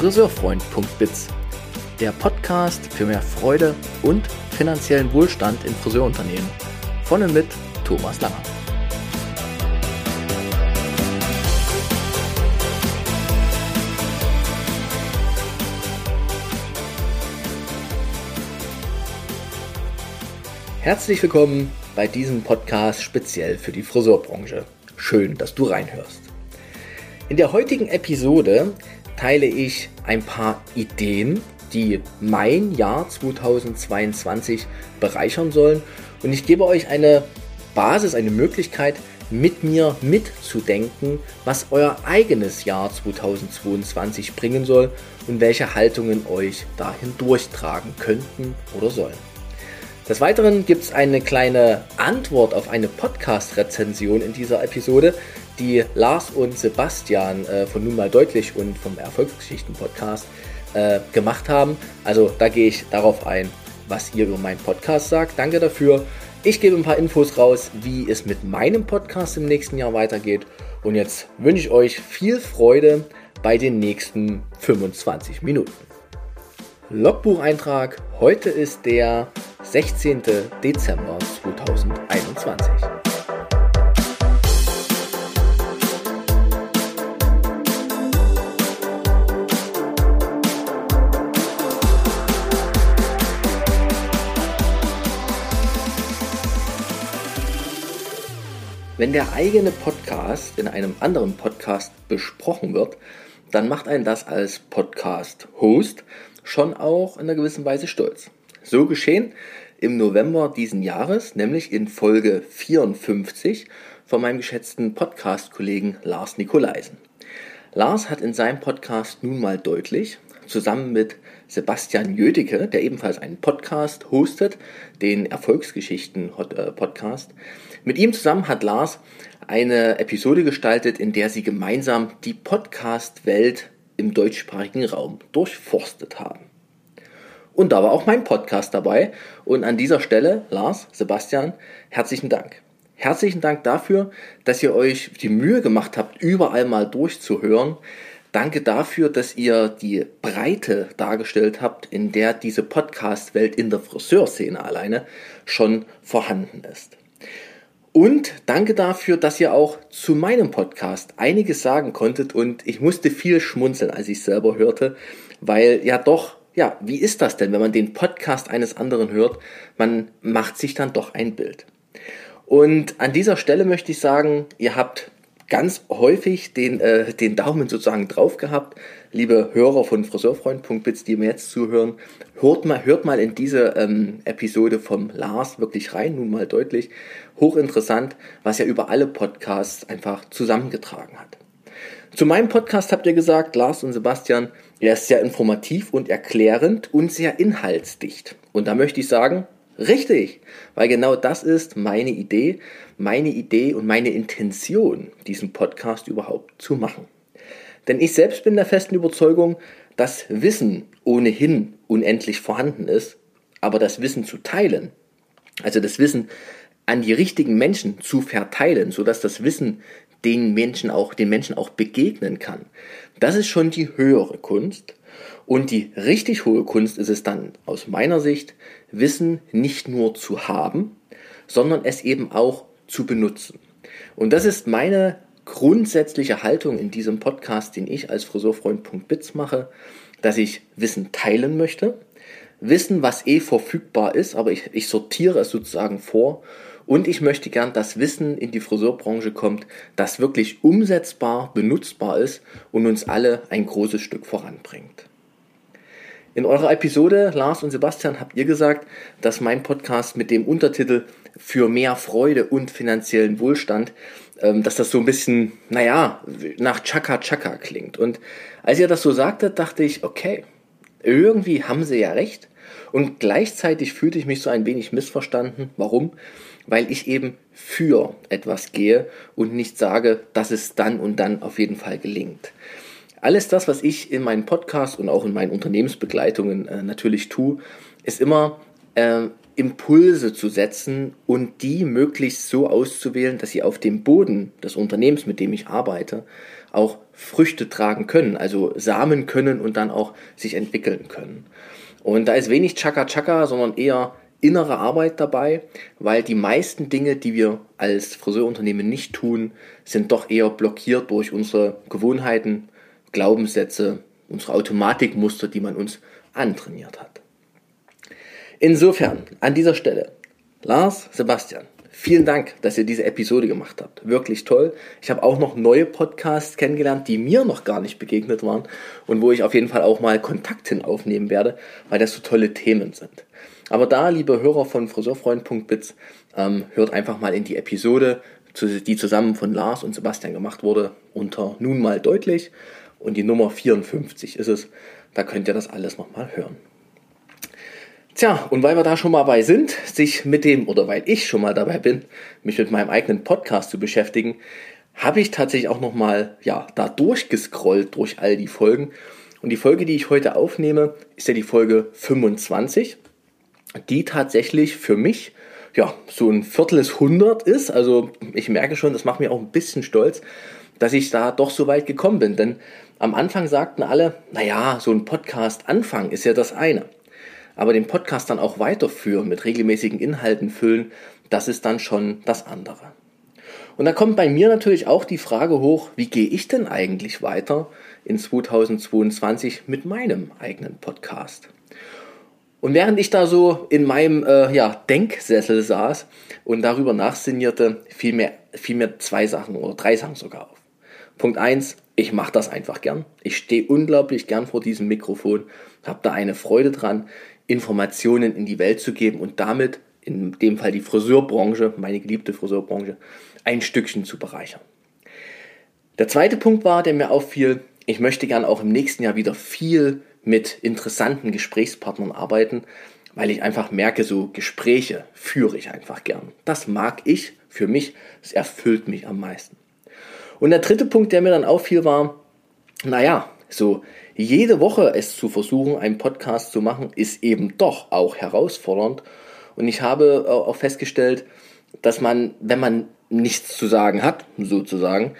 friseurfreund.biz, der Podcast für mehr Freude und finanziellen Wohlstand in Friseurunternehmen. Von und mit Thomas Langer. Herzlich willkommen bei diesem Podcast speziell für die Friseurbranche. Schön, dass du reinhörst. In der heutigen Episode teile ich ein paar Ideen, die mein Jahr 2022 bereichern sollen und ich gebe euch eine Basis, eine Möglichkeit, mit mir mitzudenken, was euer eigenes Jahr 2022 bringen soll und welche Haltungen euch dahin durchtragen könnten oder sollen. Des Weiteren gibt es eine kleine Antwort auf eine Podcast-Rezension in dieser Episode, die Lars und Sebastian äh, von Nun mal deutlich und vom Erfolgsgeschichten-Podcast äh, gemacht haben. Also da gehe ich darauf ein, was ihr über meinen Podcast sagt. Danke dafür. Ich gebe ein paar Infos raus, wie es mit meinem Podcast im nächsten Jahr weitergeht. Und jetzt wünsche ich euch viel Freude bei den nächsten 25 Minuten. Logbucheintrag. Heute ist der 16. Dezember 2021. Wenn der eigene Podcast in einem anderen Podcast besprochen wird, dann macht einen das als Podcast-Host schon auch in einer gewissen Weise stolz. So geschehen im November diesen Jahres, nämlich in Folge 54 von meinem geschätzten Podcast-Kollegen Lars Nikolaisen. Lars hat in seinem Podcast nun mal deutlich, zusammen mit Sebastian Jödecke, der ebenfalls einen Podcast hostet, den Erfolgsgeschichten-Podcast. Mit ihm zusammen hat Lars eine Episode gestaltet, in der sie gemeinsam die Podcast-Welt im deutschsprachigen Raum durchforstet haben. Und da war auch mein Podcast dabei. Und an dieser Stelle, Lars, Sebastian, herzlichen Dank. Herzlichen Dank dafür, dass ihr euch die Mühe gemacht habt, überall mal durchzuhören. Danke dafür, dass ihr die Breite dargestellt habt, in der diese Podcast-Welt in der Friseurszene alleine schon vorhanden ist. Und danke dafür, dass ihr auch zu meinem Podcast einiges sagen konntet und ich musste viel schmunzeln, als ich selber hörte, weil ja doch ja, wie ist das denn, wenn man den Podcast eines anderen hört? Man macht sich dann doch ein Bild. Und an dieser Stelle möchte ich sagen, ihr habt ganz häufig den, äh, den Daumen sozusagen drauf gehabt. Liebe Hörer von Friseurfreund.bits, die mir jetzt zuhören, hört mal, hört mal in diese ähm, Episode vom Lars wirklich rein, nun mal deutlich. Hochinteressant, was er über alle Podcasts einfach zusammengetragen hat. Zu meinem Podcast habt ihr gesagt, Lars und Sebastian, er ist sehr informativ und erklärend und sehr inhaltsdicht. Und da möchte ich sagen, richtig, weil genau das ist meine Idee, meine Idee und meine Intention, diesen Podcast überhaupt zu machen. Denn ich selbst bin der festen Überzeugung, dass Wissen ohnehin unendlich vorhanden ist, aber das Wissen zu teilen, also das Wissen an die richtigen Menschen zu verteilen, sodass das Wissen den Menschen auch, den Menschen auch begegnen kann. Das ist schon die höhere Kunst. Und die richtig hohe Kunst ist es dann aus meiner Sicht, Wissen nicht nur zu haben, sondern es eben auch zu benutzen. Und das ist meine grundsätzliche Haltung in diesem Podcast, den ich als Friseurfreund.bits mache, dass ich Wissen teilen möchte. Wissen, was eh verfügbar ist, aber ich, ich sortiere es sozusagen vor und ich möchte gern, dass Wissen in die Friseurbranche kommt, das wirklich umsetzbar, benutzbar ist und uns alle ein großes Stück voranbringt. In eurer Episode, Lars und Sebastian, habt ihr gesagt, dass mein Podcast mit dem Untertitel für mehr Freude und finanziellen Wohlstand, ähm, dass das so ein bisschen, naja, nach Chaka Chaka klingt. Und als ihr das so sagtet, dachte ich, okay, irgendwie haben sie ja recht. Und gleichzeitig fühlte ich mich so ein wenig missverstanden. Warum? Weil ich eben für etwas gehe und nicht sage, dass es dann und dann auf jeden Fall gelingt. Alles das, was ich in meinen Podcasts und auch in meinen Unternehmensbegleitungen äh, natürlich tue, ist immer äh, Impulse zu setzen und die möglichst so auszuwählen, dass sie auf dem Boden des Unternehmens, mit dem ich arbeite, auch Früchte tragen können, also samen können und dann auch sich entwickeln können. Und da ist wenig Chaka Chaka, sondern eher innere Arbeit dabei, weil die meisten Dinge, die wir als Friseurunternehmen nicht tun, sind doch eher blockiert durch unsere Gewohnheiten, Glaubenssätze, unsere Automatikmuster, die man uns antrainiert hat. Insofern, an dieser Stelle, Lars, Sebastian, vielen Dank, dass ihr diese Episode gemacht habt. Wirklich toll. Ich habe auch noch neue Podcasts kennengelernt, die mir noch gar nicht begegnet waren und wo ich auf jeden Fall auch mal Kontakt hin aufnehmen werde, weil das so tolle Themen sind. Aber da, liebe Hörer von Friseurfreund.bits, ähm, hört einfach mal in die Episode, die zusammen von Lars und Sebastian gemacht wurde, unter nun mal deutlich. Und die Nummer 54 ist es. Da könnt ihr das alles nochmal hören. Tja, und weil wir da schon mal dabei sind, sich mit dem, oder weil ich schon mal dabei bin, mich mit meinem eigenen Podcast zu beschäftigen, habe ich tatsächlich auch nochmal, ja, da durchgescrollt durch all die Folgen. Und die Folge, die ich heute aufnehme, ist ja die Folge 25 die tatsächlich für mich ja so ein Viertel des 100 ist. Also ich merke schon, das macht mich auch ein bisschen stolz, dass ich da doch so weit gekommen bin. Denn am Anfang sagten alle, naja, so ein Podcast Anfang ist ja das eine. Aber den Podcast dann auch weiterführen, mit regelmäßigen Inhalten füllen, das ist dann schon das andere. Und da kommt bei mir natürlich auch die Frage hoch, wie gehe ich denn eigentlich weiter in 2022 mit meinem eigenen Podcast? Und während ich da so in meinem äh, ja, Denksessel saß und darüber nachsinnierte, fiel mir, fiel mir zwei Sachen oder drei Sachen sogar auf. Punkt eins: ich mache das einfach gern. Ich stehe unglaublich gern vor diesem Mikrofon, habe da eine Freude dran, Informationen in die Welt zu geben und damit, in dem Fall die Friseurbranche, meine geliebte Friseurbranche, ein Stückchen zu bereichern. Der zweite Punkt war, der mir auffiel, ich möchte gern auch im nächsten Jahr wieder viel mit interessanten Gesprächspartnern arbeiten, weil ich einfach merke, so Gespräche führe ich einfach gern. Das mag ich für mich, es erfüllt mich am meisten. Und der dritte Punkt, der mir dann auffiel, war, naja, so jede Woche es zu versuchen, einen Podcast zu machen, ist eben doch auch herausfordernd. Und ich habe äh, auch festgestellt, dass man, wenn man nichts zu sagen hat, sozusagen,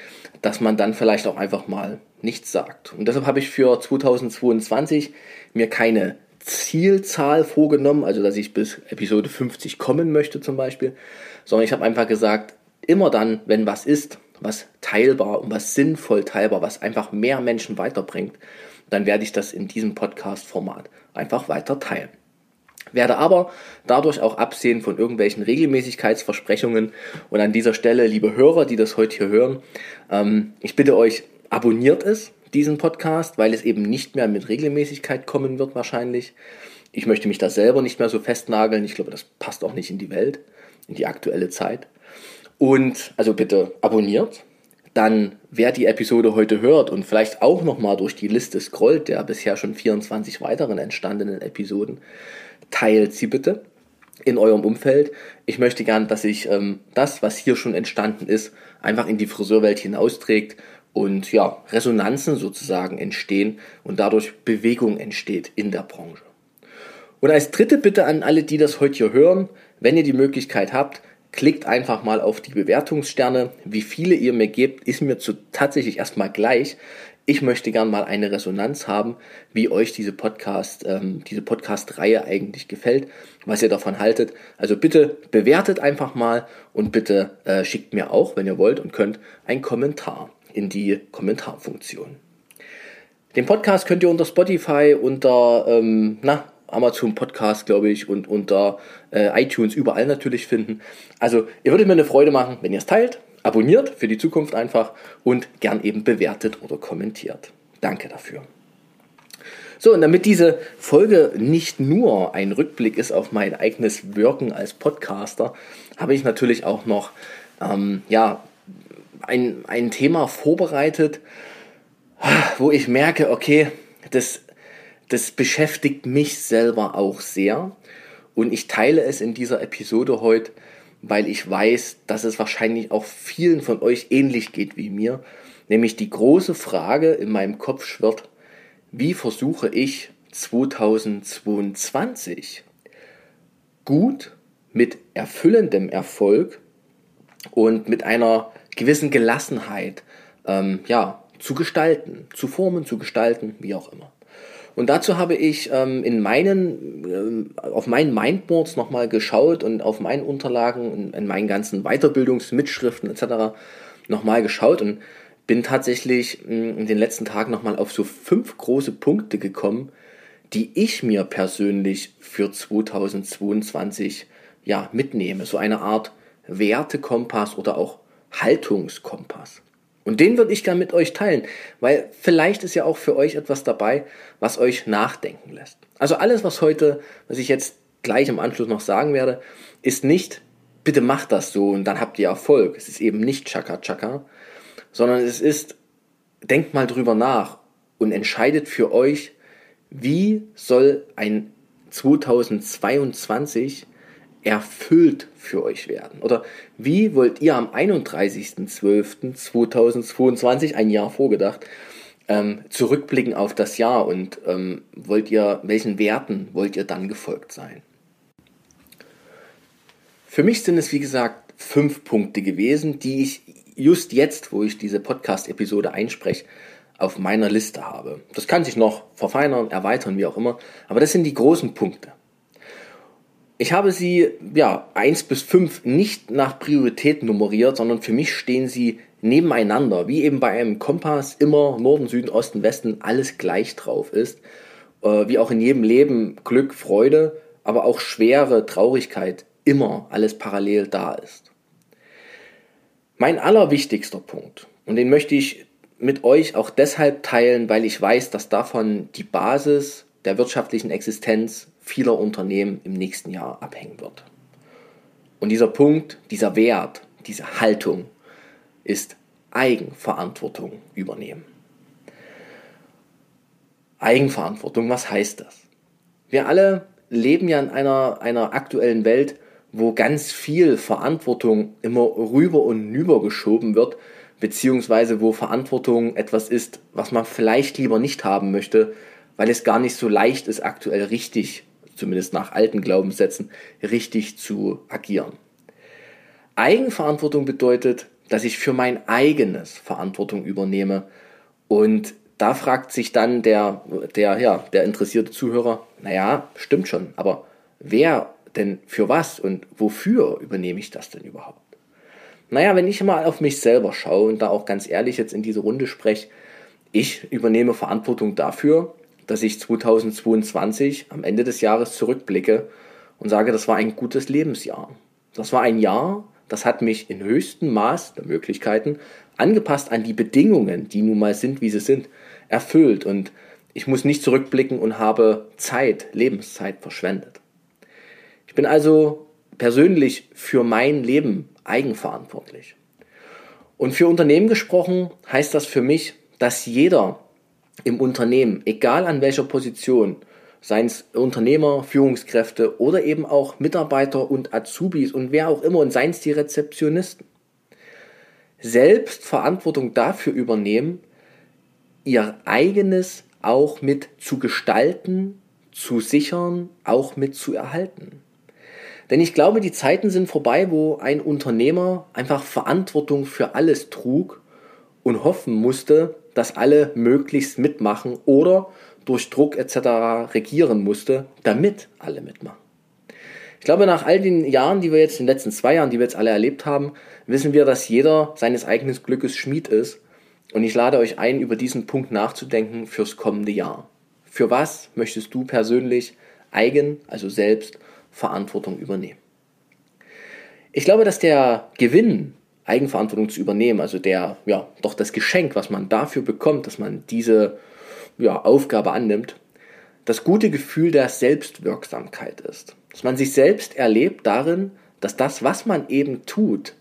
dass man dann vielleicht auch einfach mal nichts sagt. Und deshalb habe ich für 2022 mir keine Zielzahl vorgenommen, also dass ich bis Episode 50 kommen möchte zum Beispiel, sondern ich habe einfach gesagt, immer dann, wenn was ist, was teilbar und was sinnvoll teilbar, was einfach mehr Menschen weiterbringt, dann werde ich das in diesem Podcast-Format einfach weiter teilen. Werde aber dadurch auch absehen von irgendwelchen Regelmäßigkeitsversprechungen. Und an dieser Stelle, liebe Hörer, die das heute hier hören, ähm, ich bitte euch, abonniert es, diesen Podcast, weil es eben nicht mehr mit Regelmäßigkeit kommen wird wahrscheinlich. Ich möchte mich da selber nicht mehr so festnageln. Ich glaube, das passt auch nicht in die Welt, in die aktuelle Zeit. Und also bitte abonniert. Dann, wer die Episode heute hört und vielleicht auch nochmal durch die Liste scrollt, der bisher schon 24 weiteren entstandenen Episoden, teilt sie bitte in eurem Umfeld. Ich möchte gern, dass sich ähm, das, was hier schon entstanden ist, einfach in die Friseurwelt hinausträgt und ja, Resonanzen sozusagen entstehen und dadurch Bewegung entsteht in der Branche. Und als dritte Bitte an alle, die das heute hier hören, wenn ihr die Möglichkeit habt, klickt einfach mal auf die Bewertungssterne. Wie viele ihr mir gebt, ist mir zu, tatsächlich erstmal gleich. Ich möchte gern mal eine Resonanz haben, wie euch diese Podcast, ähm, diese Podcast-Reihe eigentlich gefällt, was ihr davon haltet. Also bitte bewertet einfach mal und bitte äh, schickt mir auch, wenn ihr wollt und könnt, einen Kommentar in die Kommentarfunktion. Den Podcast könnt ihr unter Spotify, unter ähm, na, Amazon Podcast, glaube ich, und unter äh, iTunes überall natürlich finden. Also ihr würdet mir eine Freude machen, wenn ihr es teilt, abonniert für die Zukunft einfach und gern eben bewertet oder kommentiert. Danke dafür. So, und damit diese Folge nicht nur ein Rückblick ist auf mein eigenes Wirken als Podcaster, habe ich natürlich auch noch ähm, ja, ein, ein Thema vorbereitet, wo ich merke, okay, das, das beschäftigt mich selber auch sehr. Und ich teile es in dieser Episode heute, weil ich weiß, dass es wahrscheinlich auch vielen von euch ähnlich geht wie mir. Nämlich die große Frage in meinem Kopf schwirrt, wie versuche ich 2022 gut mit erfüllendem Erfolg und mit einer gewissen Gelassenheit ähm, ja, zu gestalten, zu formen, zu gestalten, wie auch immer. Und dazu habe ich ähm, in meinen, äh, auf meinen Mindboards nochmal geschaut und auf meinen Unterlagen und in meinen ganzen Weiterbildungsmitschriften etc. nochmal geschaut und bin tatsächlich hm, in den letzten Tagen nochmal auf so fünf große Punkte gekommen, die ich mir persönlich für 2022 ja, mitnehme. So eine Art Wertekompass oder auch Haltungskompass. Und den würde ich gerne mit euch teilen, weil vielleicht ist ja auch für euch etwas dabei, was euch nachdenken lässt. Also alles, was heute, was ich jetzt gleich im Anschluss noch sagen werde, ist nicht, bitte macht das so und dann habt ihr Erfolg. Es ist eben nicht Chaka Chaka, sondern es ist, denkt mal drüber nach und entscheidet für euch, wie soll ein 2022 erfüllt für euch werden? Oder wie wollt ihr am 31.12.2022, ein Jahr vorgedacht, ähm, zurückblicken auf das Jahr und ähm, wollt ihr, welchen Werten wollt ihr dann gefolgt sein? Für mich sind es, wie gesagt, fünf Punkte gewesen, die ich just jetzt, wo ich diese Podcast-Episode einspreche, auf meiner Liste habe. Das kann sich noch verfeinern, erweitern, wie auch immer, aber das sind die großen Punkte. Ich habe sie, ja, 1 bis 5 nicht nach Priorität nummeriert, sondern für mich stehen sie nebeneinander, wie eben bei einem Kompass immer Norden, Süden, Osten, Westen alles gleich drauf ist. Äh, wie auch in jedem Leben Glück, Freude, aber auch Schwere, Traurigkeit immer alles parallel da ist. Mein allerwichtigster Punkt, und den möchte ich mit euch auch deshalb teilen, weil ich weiß, dass davon die Basis der wirtschaftlichen Existenz vieler Unternehmen im nächsten Jahr abhängen wird. Und dieser Punkt, dieser Wert, diese Haltung ist Eigenverantwortung übernehmen. Eigenverantwortung, was heißt das? Wir alle leben ja in einer, einer aktuellen Welt, wo ganz viel Verantwortung immer rüber und nüber geschoben wird, beziehungsweise wo Verantwortung etwas ist, was man vielleicht lieber nicht haben möchte, weil es gar nicht so leicht ist, aktuell richtig zumindest nach alten Glaubenssätzen, richtig zu agieren. Eigenverantwortung bedeutet, dass ich für mein eigenes Verantwortung übernehme und da fragt sich dann der, der, ja, der interessierte Zuhörer, naja, stimmt schon, aber wer denn für was und wofür übernehme ich das denn überhaupt? Naja, wenn ich mal auf mich selber schaue und da auch ganz ehrlich jetzt in diese Runde spreche, ich übernehme Verantwortung dafür, dass ich 2022 am Ende des Jahres zurückblicke und sage, das war ein gutes Lebensjahr. Das war ein Jahr, das hat mich in höchstem Maß der Möglichkeiten angepasst an die Bedingungen, die nun mal sind, wie sie sind, erfüllt. Und ich muss nicht zurückblicken und habe Zeit, Lebenszeit verschwendet. Ich bin also persönlich für mein Leben eigenverantwortlich. Und für Unternehmen gesprochen heißt das für mich, dass jeder im Unternehmen, egal an welcher Position, seien es Unternehmer, Führungskräfte oder eben auch Mitarbeiter und Azubis und wer auch immer und seien es die Rezeptionisten, selbst Verantwortung dafür übernehmen, ihr eigenes auch mit zu gestalten, zu sichern, auch mit zu erhalten. Denn ich glaube, die Zeiten sind vorbei, wo ein Unternehmer einfach Verantwortung für alles trug und hoffen musste, dass alle möglichst mitmachen oder durch Druck etc. regieren musste, damit alle mitmachen. Ich glaube, nach all den Jahren, die wir jetzt, den letzten zwei Jahren, die wir jetzt alle erlebt haben, wissen wir, dass jeder seines eigenen Glückes Schmied ist. Und ich lade euch ein, über diesen Punkt nachzudenken fürs kommende Jahr. Für was möchtest du persönlich eigen, also selbst, Verantwortung übernehmen? Ich glaube, dass der Gewinn Eigenverantwortung zu übernehmen. Also der, ja, doch das Geschenk, was man dafür bekommt, dass man diese ja, Aufgabe annimmt, das gute Gefühl der Selbstwirksamkeit ist. Dass man sich selbst erlebt darin, dass das, was man eben tut,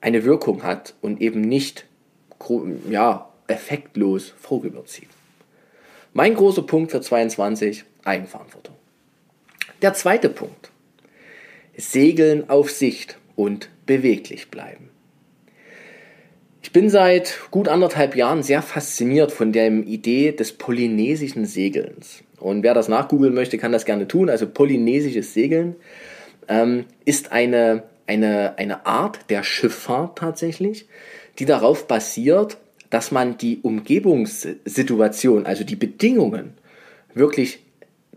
eine Wirkung hat und eben nicht ja, effektlos vorüberzieht. Mein großer Punkt für 22, Eigenverantwortung. Der zweite Punkt, Segeln auf Sicht und beweglich bleiben. Ich bin seit gut anderthalb Jahren sehr fasziniert von der Idee des polynesischen Segelns. Und wer das nachgoogeln möchte, kann das gerne tun. Also polynesisches Segeln ähm, ist eine, eine, eine Art der Schifffahrt tatsächlich, die darauf basiert, dass man die Umgebungssituation, also die Bedingungen, wirklich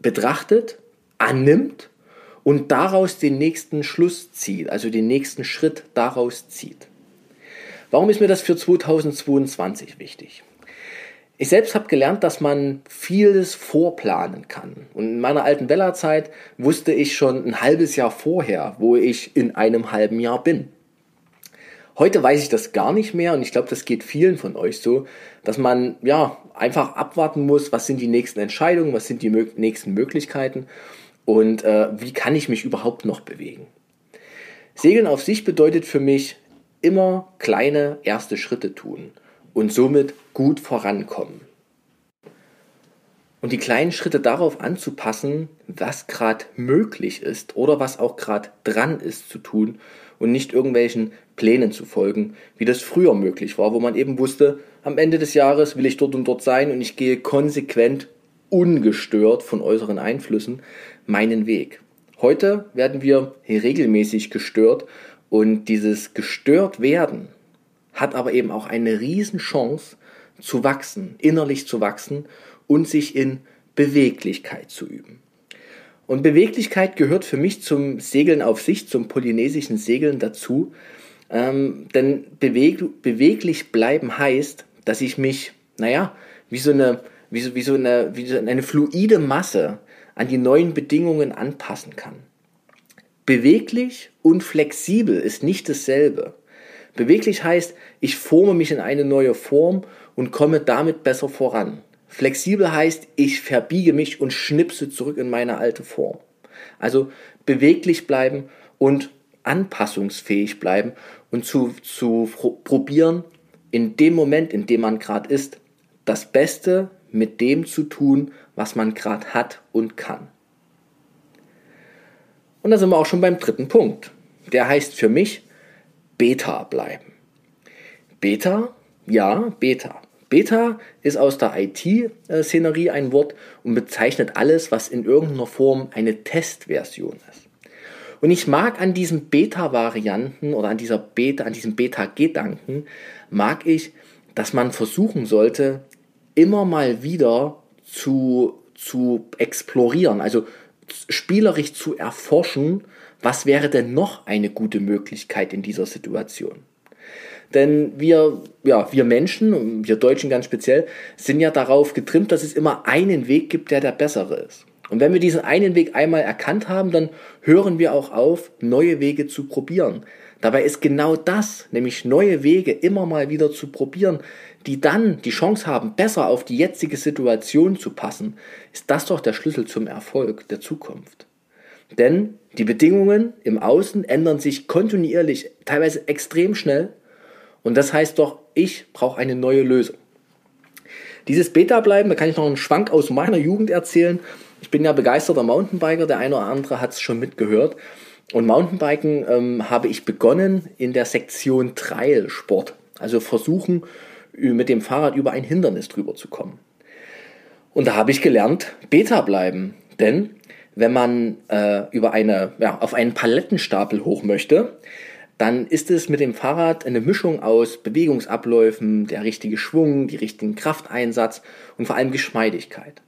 betrachtet, annimmt und daraus den nächsten Schluss zieht, also den nächsten Schritt daraus zieht. Warum ist mir das für 2022 wichtig? Ich selbst habe gelernt, dass man vieles vorplanen kann. Und in meiner alten Wellerzeit wusste ich schon ein halbes Jahr vorher, wo ich in einem halben Jahr bin. Heute weiß ich das gar nicht mehr und ich glaube, das geht vielen von euch so, dass man ja einfach abwarten muss, was sind die nächsten Entscheidungen, was sind die nächsten Möglichkeiten und äh, wie kann ich mich überhaupt noch bewegen. Segeln auf sich bedeutet für mich immer kleine erste Schritte tun und somit gut vorankommen. Und die kleinen Schritte darauf anzupassen, was gerade möglich ist oder was auch gerade dran ist zu tun und nicht irgendwelchen Plänen zu folgen, wie das früher möglich war, wo man eben wusste, am Ende des Jahres will ich dort und dort sein und ich gehe konsequent, ungestört von äußeren Einflüssen meinen Weg. Heute werden wir regelmäßig gestört und dieses gestört werden hat aber eben auch eine Riesenchance zu wachsen, innerlich zu wachsen und sich in Beweglichkeit zu üben. Und Beweglichkeit gehört für mich zum Segeln auf sich, zum polynesischen Segeln dazu. Ähm, denn beweg, beweglich bleiben heißt, dass ich mich, naja, wie so eine, wie so, wie so eine, wie so eine fluide Masse an die neuen Bedingungen anpassen kann. Beweglich und flexibel ist nicht dasselbe. Beweglich heißt, ich forme mich in eine neue Form und komme damit besser voran. Flexibel heißt, ich verbiege mich und schnipse zurück in meine alte Form. Also beweglich bleiben und anpassungsfähig bleiben und zu, zu probieren, in dem Moment, in dem man gerade ist, das Beste mit dem zu tun, was man gerade hat und kann. Und da sind wir auch schon beim dritten Punkt. Der heißt für mich Beta bleiben. Beta? Ja, Beta. Beta ist aus der IT-Szenerie ein Wort und bezeichnet alles, was in irgendeiner Form eine Testversion ist. Und ich mag an diesen Beta-Varianten oder an dieser Beta, an diesem Beta-Gedanken, mag ich, dass man versuchen sollte, immer mal wieder zu, zu explorieren, also spielerisch zu erforschen, was wäre denn noch eine gute Möglichkeit in dieser Situation. Denn wir, ja, wir Menschen, wir Deutschen ganz speziell, sind ja darauf getrimmt, dass es immer einen Weg gibt, der der bessere ist. Und wenn wir diesen einen Weg einmal erkannt haben, dann hören wir auch auf, neue Wege zu probieren. Dabei ist genau das, nämlich neue Wege immer mal wieder zu probieren, die dann die Chance haben, besser auf die jetzige Situation zu passen, ist das doch der Schlüssel zum Erfolg der Zukunft. Denn die Bedingungen im Außen ändern sich kontinuierlich, teilweise extrem schnell und das heißt doch, ich brauche eine neue Lösung. Dieses Beta-Bleiben, da kann ich noch einen Schwank aus meiner Jugend erzählen. Ich bin ja begeisterter Mountainbiker, der eine oder andere hat es schon mitgehört. Und Mountainbiken ähm, habe ich begonnen in der Sektion Trail-Sport. Also versuchen, mit dem Fahrrad über ein Hindernis drüber zu kommen. Und da habe ich gelernt, Beta bleiben. Denn wenn man äh, über eine, ja, auf einen Palettenstapel hoch möchte, dann ist es mit dem Fahrrad eine Mischung aus Bewegungsabläufen, der richtige Schwung, die richtigen Krafteinsatz und vor allem Geschmeidigkeit.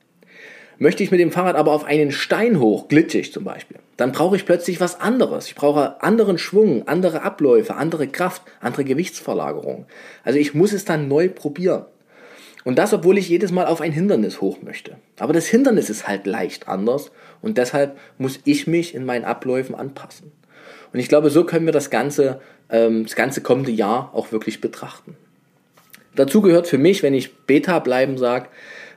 Möchte ich mit dem Fahrrad aber auf einen Stein hoch, glitschig zum Beispiel, dann brauche ich plötzlich was anderes. Ich brauche anderen Schwung, andere Abläufe, andere Kraft, andere Gewichtsverlagerung. Also ich muss es dann neu probieren. Und das, obwohl ich jedes Mal auf ein Hindernis hoch möchte. Aber das Hindernis ist halt leicht anders und deshalb muss ich mich in meinen Abläufen anpassen. Und ich glaube, so können wir das ganze, ähm, das ganze kommende Jahr auch wirklich betrachten. Dazu gehört für mich, wenn ich Beta bleiben sage,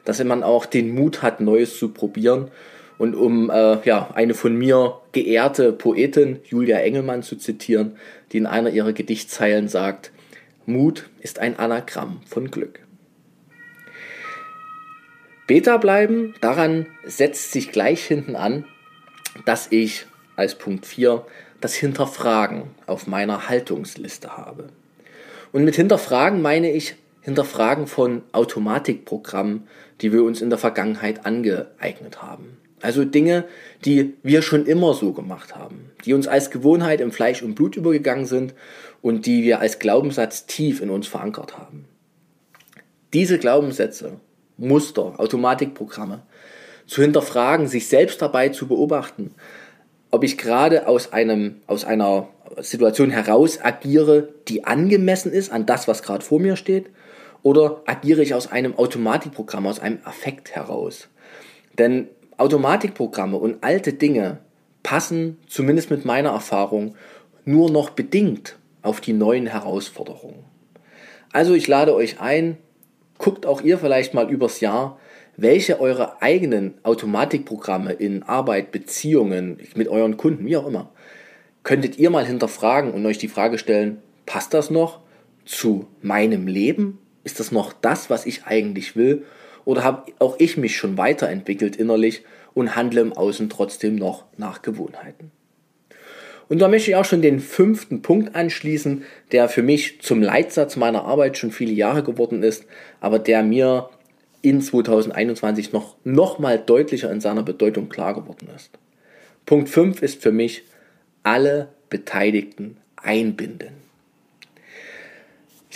dass man auch den Mut hat, Neues zu probieren. Und um äh, ja, eine von mir geehrte Poetin Julia Engelmann zu zitieren, die in einer ihrer Gedichtzeilen sagt, Mut ist ein Anagramm von Glück. Beta bleiben, daran setzt sich gleich hinten an, dass ich als Punkt 4 das Hinterfragen auf meiner Haltungsliste habe. Und mit Hinterfragen meine ich Hinterfragen von Automatikprogrammen, die wir uns in der Vergangenheit angeeignet haben. Also Dinge, die wir schon immer so gemacht haben, die uns als Gewohnheit im Fleisch und Blut übergegangen sind und die wir als Glaubenssatz tief in uns verankert haben. diese Glaubenssätze, Muster, Automatikprogramme zu hinterfragen, sich selbst dabei zu beobachten, ob ich gerade aus, einem, aus einer Situation heraus agiere, die angemessen ist an das, was gerade vor mir steht, oder agiere ich aus einem Automatikprogramm, aus einem Affekt heraus. Denn Automatikprogramme und alte Dinge passen, zumindest mit meiner Erfahrung, nur noch bedingt auf die neuen Herausforderungen. Also ich lade euch ein, guckt auch ihr vielleicht mal übers Jahr, welche eure eigenen Automatikprogramme in Arbeit, Beziehungen, mit euren Kunden, wie auch immer, könntet ihr mal hinterfragen und euch die Frage stellen, passt das noch zu meinem Leben? Ist das noch das, was ich eigentlich will? Oder habe auch ich mich schon weiterentwickelt innerlich und handle im Außen trotzdem noch nach Gewohnheiten? Und da möchte ich auch schon den fünften Punkt anschließen, der für mich zum Leitsatz meiner Arbeit schon viele Jahre geworden ist, aber der mir in 2021 noch, noch mal deutlicher in seiner Bedeutung klar geworden ist. Punkt 5 ist für mich alle Beteiligten einbinden.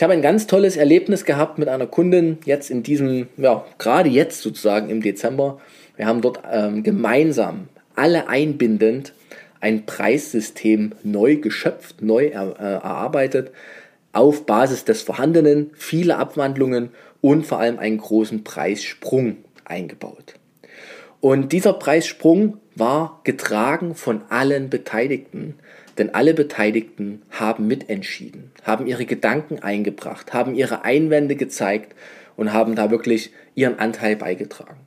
Ich habe ein ganz tolles Erlebnis gehabt mit einer Kundin jetzt in diesem, ja, gerade jetzt sozusagen im Dezember. Wir haben dort ähm, gemeinsam alle einbindend ein Preissystem neu geschöpft, neu er, äh, erarbeitet, auf Basis des Vorhandenen, viele Abwandlungen und vor allem einen großen Preissprung eingebaut. Und dieser Preissprung war getragen von allen Beteiligten, denn alle Beteiligten haben mitentschieden, haben ihre Gedanken eingebracht, haben ihre Einwände gezeigt und haben da wirklich ihren Anteil beigetragen.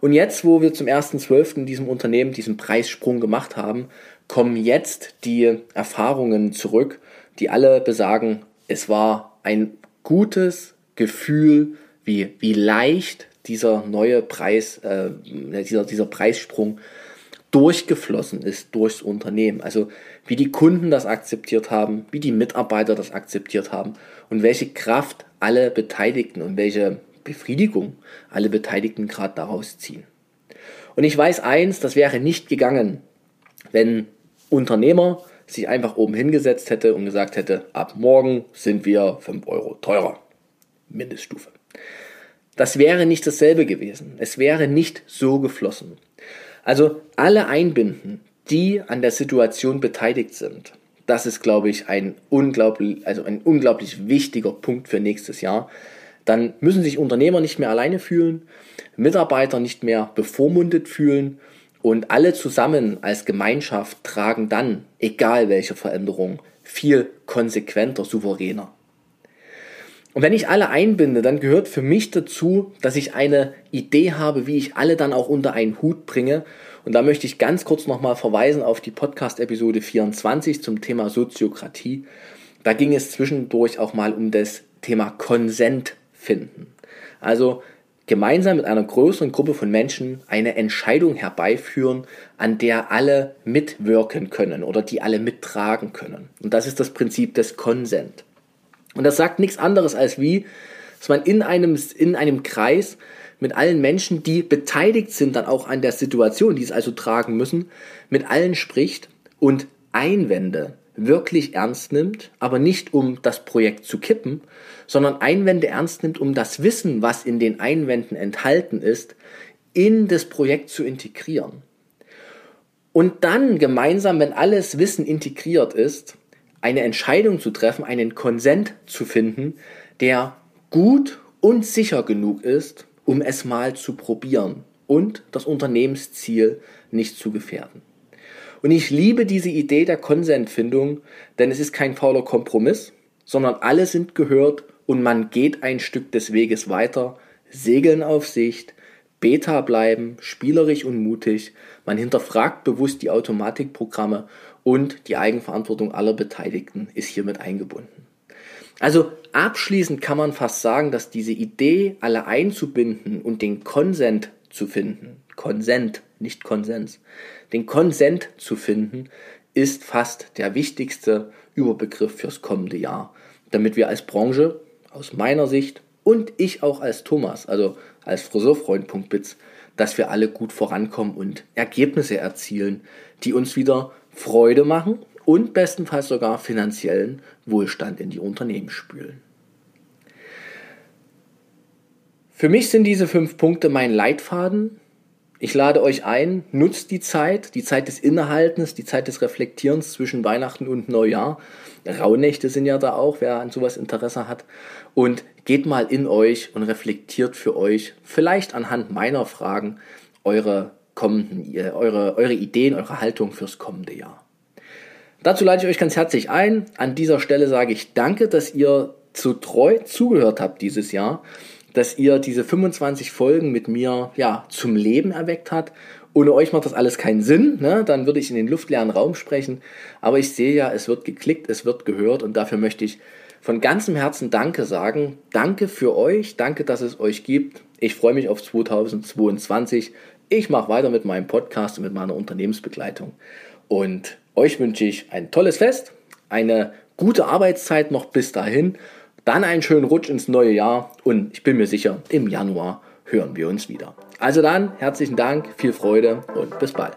Und jetzt, wo wir zum 1.12. in diesem Unternehmen diesen Preissprung gemacht haben, kommen jetzt die Erfahrungen zurück, die alle besagen, es war ein gutes Gefühl, wie, wie leicht dieser neue Preis, äh, dieser, dieser Preissprung durchgeflossen ist durchs Unternehmen. Also wie die Kunden das akzeptiert haben, wie die Mitarbeiter das akzeptiert haben und welche Kraft alle Beteiligten und welche Befriedigung alle Beteiligten gerade daraus ziehen. Und ich weiß eins, das wäre nicht gegangen, wenn Unternehmer sich einfach oben hingesetzt hätte und gesagt hätte, ab morgen sind wir 5 Euro teurer. Mindeststufe. Das wäre nicht dasselbe gewesen. Es wäre nicht so geflossen. Also alle einbinden, die an der Situation beteiligt sind. Das ist, glaube ich, ein unglaublich, also ein unglaublich wichtiger Punkt für nächstes Jahr. Dann müssen sich Unternehmer nicht mehr alleine fühlen, Mitarbeiter nicht mehr bevormundet fühlen und alle zusammen als Gemeinschaft tragen dann, egal welche Veränderung, viel konsequenter, souveräner. Und wenn ich alle einbinde, dann gehört für mich dazu, dass ich eine Idee habe, wie ich alle dann auch unter einen Hut bringe. Und da möchte ich ganz kurz nochmal verweisen auf die Podcast-Episode 24 zum Thema Soziokratie. Da ging es zwischendurch auch mal um das Thema Konsent finden. Also gemeinsam mit einer größeren Gruppe von Menschen eine Entscheidung herbeiführen, an der alle mitwirken können oder die alle mittragen können. Und das ist das Prinzip des Konsent. Und das sagt nichts anderes als wie, dass man in einem, in einem Kreis mit allen Menschen, die beteiligt sind dann auch an der Situation, die es also tragen müssen, mit allen spricht und Einwände wirklich ernst nimmt, aber nicht um das Projekt zu kippen, sondern Einwände ernst nimmt, um das Wissen, was in den Einwänden enthalten ist, in das Projekt zu integrieren. Und dann gemeinsam, wenn alles Wissen integriert ist, eine Entscheidung zu treffen, einen Konsent zu finden, der gut und sicher genug ist, um es mal zu probieren und das Unternehmensziel nicht zu gefährden. Und ich liebe diese Idee der Konsentfindung, denn es ist kein fauler Kompromiss, sondern alle sind gehört und man geht ein Stück des Weges weiter, segeln auf Sicht, Beta bleiben, spielerisch und mutig, man hinterfragt bewusst die Automatikprogramme und die Eigenverantwortung aller Beteiligten ist hiermit eingebunden. Also abschließend kann man fast sagen, dass diese Idee, alle einzubinden und den Konsent zu finden, Konsent, nicht Konsens, den Konsent zu finden, ist fast der wichtigste Überbegriff fürs kommende Jahr, damit wir als Branche aus meiner Sicht und ich auch als Thomas, also als Friseurfreund.bits, dass wir alle gut vorankommen und Ergebnisse erzielen, die uns wieder Freude machen und bestenfalls sogar finanziellen Wohlstand in die Unternehmen spülen. Für mich sind diese fünf Punkte mein Leitfaden. Ich lade euch ein, nutzt die Zeit, die Zeit des Innehaltens, die Zeit des Reflektierens zwischen Weihnachten und Neujahr. Rauhnächte sind ja da auch, wer an sowas Interesse hat. Und geht mal in euch und reflektiert für euch, vielleicht anhand meiner Fragen, eure kommenden, eure, eure Ideen, eure Haltung fürs kommende Jahr. Dazu lade ich euch ganz herzlich ein. An dieser Stelle sage ich danke, dass ihr so treu zugehört habt dieses Jahr dass ihr diese 25 Folgen mit mir ja, zum Leben erweckt habt. Ohne euch macht das alles keinen Sinn, ne? dann würde ich in den luftleeren Raum sprechen. Aber ich sehe ja, es wird geklickt, es wird gehört und dafür möchte ich von ganzem Herzen Danke sagen. Danke für euch, danke, dass es euch gibt. Ich freue mich auf 2022. Ich mache weiter mit meinem Podcast und mit meiner Unternehmensbegleitung. Und euch wünsche ich ein tolles Fest, eine gute Arbeitszeit noch bis dahin dann einen schönen Rutsch ins neue Jahr und ich bin mir sicher, im Januar hören wir uns wieder. Also dann, herzlichen Dank, viel Freude und bis bald.